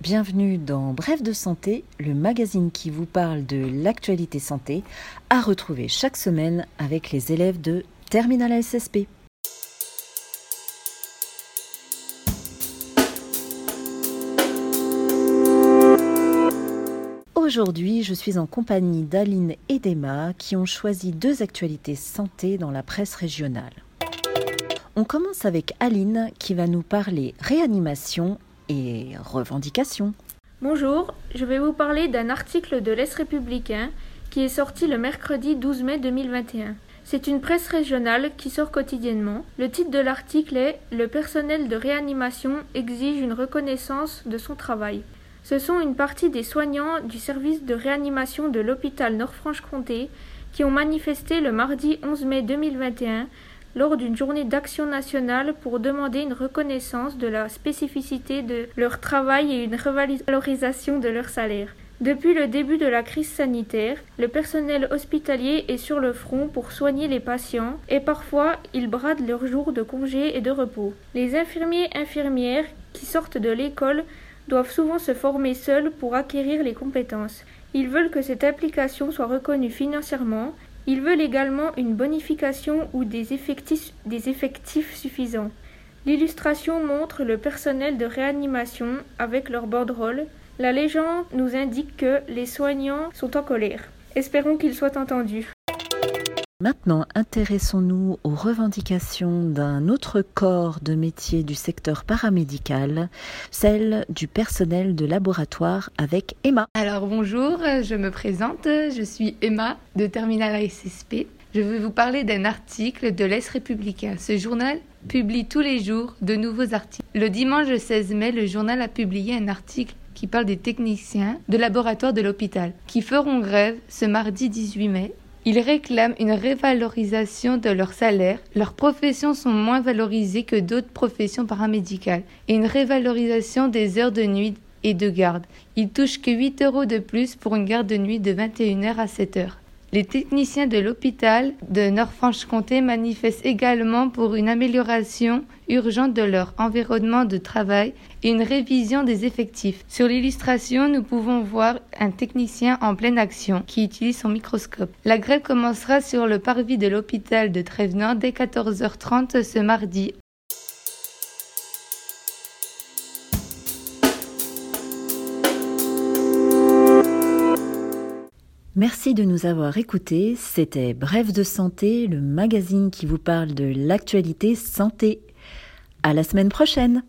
bienvenue dans Bref de santé, le magazine qui vous parle de l'actualité santé, à retrouver chaque semaine avec les élèves de Terminal SSP. Aujourd'hui, je suis en compagnie d'Aline et d'Emma qui ont choisi deux actualités santé dans la presse régionale. On commence avec Aline qui va nous parler réanimation revendications. Bonjour, je vais vous parler d'un article de l'Est républicain qui est sorti le mercredi 12 mai 2021. C'est une presse régionale qui sort quotidiennement. Le titre de l'article est Le personnel de réanimation exige une reconnaissance de son travail. Ce sont une partie des soignants du service de réanimation de l'hôpital Nord-Franche-Comté qui ont manifesté le mardi 11 mai 2021 lors d'une journée d'action nationale pour demander une reconnaissance de la spécificité de leur travail et une revalorisation de leur salaire. Depuis le début de la crise sanitaire, le personnel hospitalier est sur le front pour soigner les patients et parfois ils bradent leurs jours de congé et de repos. Les infirmiers infirmières qui sortent de l'école doivent souvent se former seuls pour acquérir les compétences. Ils veulent que cette application soit reconnue financièrement ils veulent également une bonification ou des effectifs, suffisants. L'illustration montre le personnel de réanimation avec leur banderole. La légende nous indique que les soignants sont en colère. Espérons qu'ils soient entendus. Maintenant, intéressons-nous aux revendications d'un autre corps de métier du secteur paramédical, celle du personnel de laboratoire avec Emma. Alors bonjour, je me présente, je suis Emma de Terminal SSP. Je vais vous parler d'un article de l'Est républicain. Ce journal publie tous les jours de nouveaux articles. Le dimanche 16 mai, le journal a publié un article qui parle des techniciens de laboratoire de l'hôpital qui feront grève ce mardi 18 mai ils réclament une révalorisation de leur salaire, leurs professions sont moins valorisées que d'autres professions paramédicales, et une révalorisation des heures de nuit et de garde. Ils touchent que 8 euros de plus pour une garde de nuit de 21h à 7h. Les techniciens de l'hôpital de Nord-Franche-Comté manifestent également pour une amélioration urgente de leur environnement de travail et une révision des effectifs. Sur l'illustration, nous pouvons voir un technicien en pleine action qui utilise son microscope. La grève commencera sur le parvis de l'hôpital de Trèvenant dès 14h30 ce mardi Merci de nous avoir écoutés. C'était Bref de santé, le magazine qui vous parle de l'actualité santé. À la semaine prochaine!